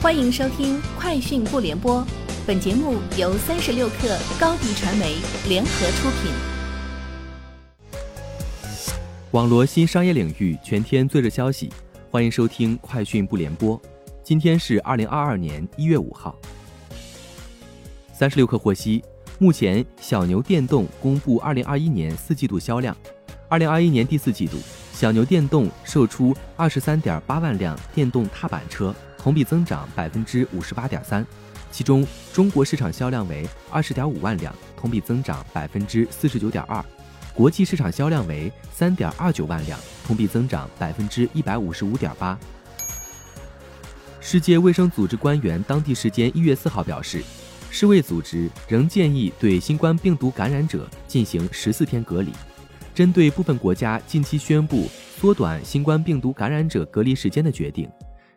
欢迎收听《快讯不联播》，本节目由三十六克高低传媒联合出品。网罗新商业领域全天最热消息，欢迎收听《快讯不联播》。今天是二零二二年一月五号。三十六克获悉，目前小牛电动公布二零二一年四季度销量，二零二一年第四季度，小牛电动售出二十三点八万辆电动踏板车。同比增长百分之五十八点三，其中中国市场销量为二十点五万辆，同比增长百分之四十九点二；国际市场销量为三点二九万辆，同比增长百分之一百五十五点八。世界卫生组织官员当地时间一月四号表示，世卫组织仍建议对新冠病毒感染者进行十四天隔离。针对部分国家近期宣布缩短新冠病毒感染者隔离时间的决定。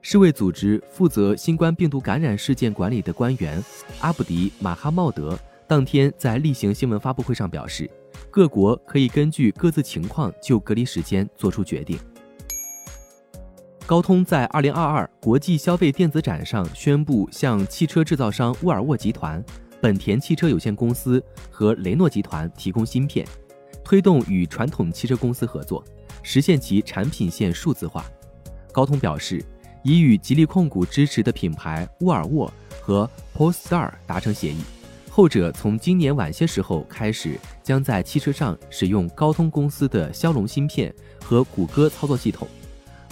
世卫组织负责新冠病毒感染事件管理的官员阿卜迪马哈茂德当天在例行新闻发布会上表示，各国可以根据各自情况就隔离时间作出决定。高通在二零二二国际消费电子展上宣布，向汽车制造商沃尔沃集团、本田汽车有限公司和雷诺集团提供芯片，推动与传统汽车公司合作，实现其产品线数字化。高通表示。已与吉利控股支持的品牌沃尔沃和 Polestar 达成协议，后者从今年晚些时候开始将在汽车上使用高通公司的骁龙芯片和谷歌操作系统。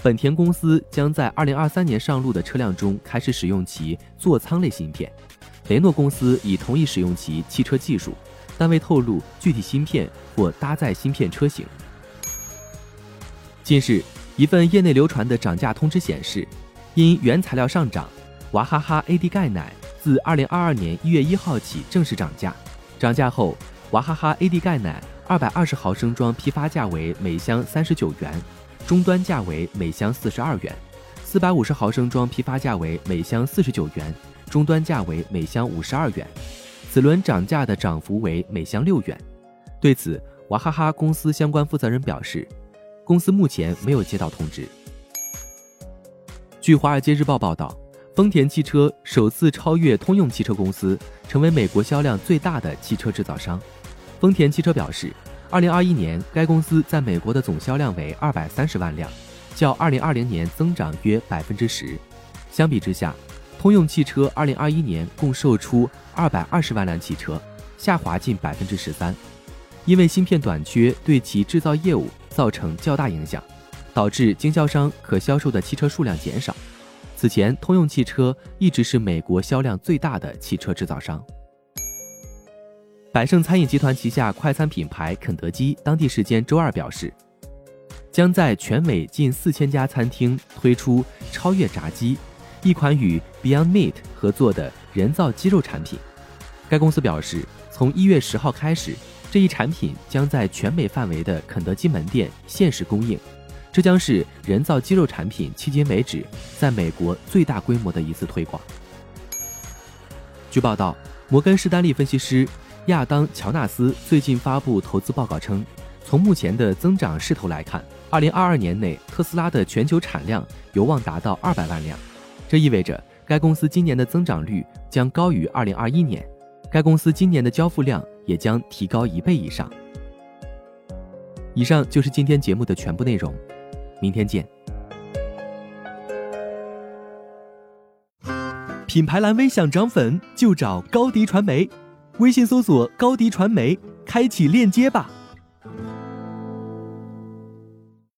本田公司将在2023年上路的车辆中开始使用其座舱类芯片。雷诺公司已同意使用其汽车技术，但未透露具体芯片或搭载芯片车型。近日。一份业内流传的涨价通知显示，因原材料上涨，娃哈哈 AD 钙奶自2022年1月1号起正式涨价。涨价后，娃哈哈 AD 钙奶220毫升装批发价为每箱39元，终端价为每箱42元；450毫升装批发价为每箱49元，终端价为每箱52元。此轮涨价的涨幅为每箱6元。对此，娃哈哈公司相关负责人表示。公司目前没有接到通知。据《华尔街日报》报道，丰田汽车首次超越通用汽车公司，成为美国销量最大的汽车制造商。丰田汽车表示，2021年该公司在美国的总销量为230万辆，较2020年增长约百分之十。相比之下，通用汽车2021年共售出220万辆汽车，下滑近百分之十三，因为芯片短缺对其制造业务。造成较大影响，导致经销商可销售的汽车数量减少。此前，通用汽车一直是美国销量最大的汽车制造商。百胜餐饮集团旗下快餐品牌肯德基当地时间周二表示，将在全美近四千家餐厅推出超越炸鸡，一款与 Beyond Meat 合作的人造鸡肉产品。该公司表示，从一月十号开始。这一产品将在全美范围的肯德基门店限时供应，这将是人造鸡肉产品迄今为止在美国最大规模的一次推广。据报道，摩根士丹利分析师亚当·乔纳斯最近发布投资报告称，从目前的增长势头来看，2022年内特斯拉的全球产量有望达到200万辆，这意味着该公司今年的增长率将高于2021年。该公司今年的交付量也将提高一倍以上。以上就是今天节目的全部内容，明天见。品牌蓝 V 想涨粉就找高迪传媒，微信搜索高迪传媒，开启链接吧。